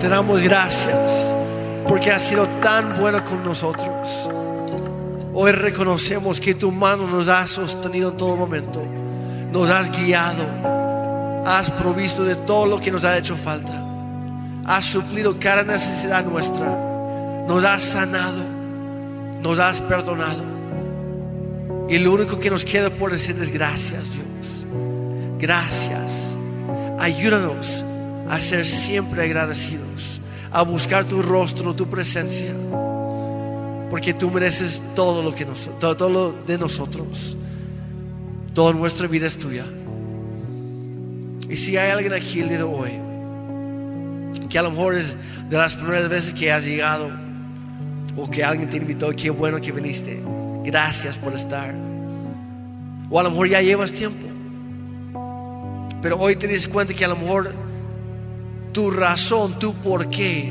Te damos gracias porque has sido tan bueno con nosotros. Hoy reconocemos que tu mano nos ha sostenido en todo momento. Nos has guiado. Has provisto de todo lo que nos ha hecho falta. Has suplido cada necesidad nuestra. Nos has sanado. Nos has perdonado. Y lo único que nos queda por decir es gracias, Dios. Gracias. Ayúdanos a ser siempre agradecidos, a buscar tu rostro, tu presencia, porque tú mereces todo lo que nos, todo, todo lo de nosotros. Toda nuestra vida es tuya. Y si hay alguien aquí el día de hoy que a lo mejor es de las primeras veces que has llegado o que alguien te invitó, qué bueno que viniste. Gracias por estar. O a lo mejor ya llevas tiempo. Pero hoy te das cuenta que a lo mejor tu razón, tu por qué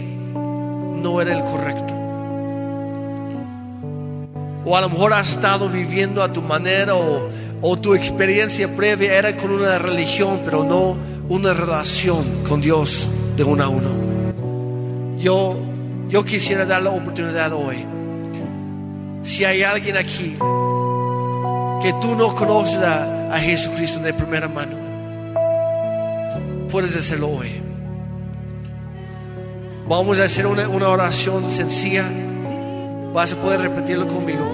no era el correcto. O a lo mejor has estado viviendo a tu manera o, tu experiencia previa era con una religión, pero no una relación con Dios de uno a uno. Yo, yo quisiera dar la oportunidad hoy. Si hay alguien aquí que tú no conoces a, a Jesucristo de primera mano, hacerlo hoy. Vamos a hacer una, una oración sencilla. Vas a poder repetirlo conmigo.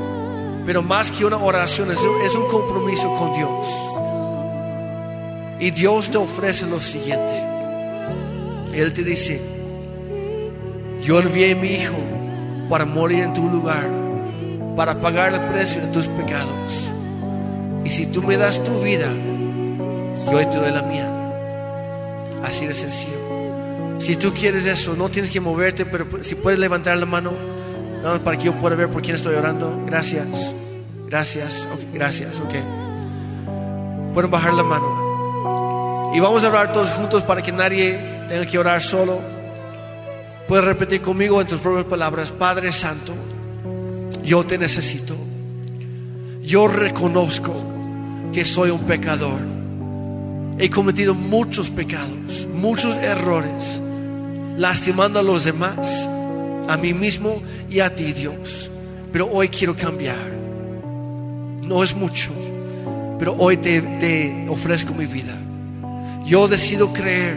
Pero más que una oración, es un, es un compromiso con Dios. Y Dios te ofrece lo siguiente. Él te dice, yo envié a mi Hijo para morir en tu lugar, para pagar el precio de tus pecados. Y si tú me das tu vida, yo te doy la mía. Así de sencillo. Si tú quieres eso, no tienes que moverte, pero si puedes levantar la mano no, para que yo pueda ver por quién estoy orando. Gracias. Gracias. Gracias. Ok. Pueden bajar la mano. Y vamos a orar todos juntos para que nadie tenga que orar solo. Puedes repetir conmigo en tus propias palabras, Padre Santo, yo te necesito. Yo reconozco que soy un pecador. He cometido muchos pecados, muchos errores, lastimando a los demás, a mí mismo y a ti, Dios. Pero hoy quiero cambiar. No es mucho, pero hoy te, ofrezco mi vida. Yo decido creer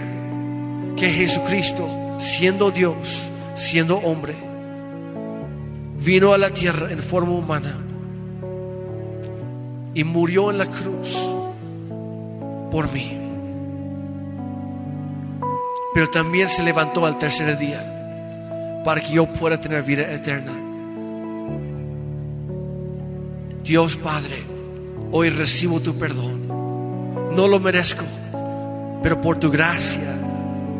que Jesucristo, siendo Dios, siendo hombre, vino a la tierra en forma humana y murió en la cruz por mí. Pero también se levantó al tercer día para que yo pueda tener vida eterna. Dios Padre, hoy recibo tu perdón. No lo merezco, pero por tu gracia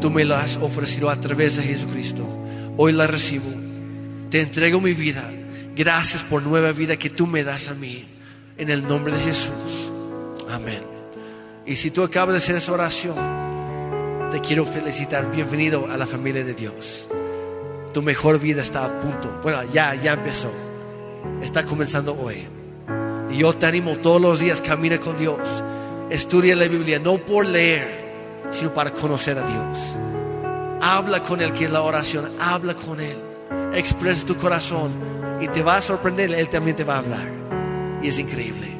tú me lo has ofrecido a través de Jesucristo. Hoy la recibo. Te entrego mi vida. Gracias por nueva vida que tú me das a mí. En el nombre de Jesús. Amén. Y si tú acabas de hacer esa oración, te quiero felicitar. Bienvenido a la familia de Dios. Tu mejor vida está a punto. Bueno, ya, ya empezó. Está comenzando hoy. Y yo te animo todos los días, camina con Dios. Estudia la Biblia, no por leer, sino para conocer a Dios. Habla con Él, que es la oración. Habla con Él. Expresa tu corazón y te va a sorprender. Él también te va a hablar. Y es increíble.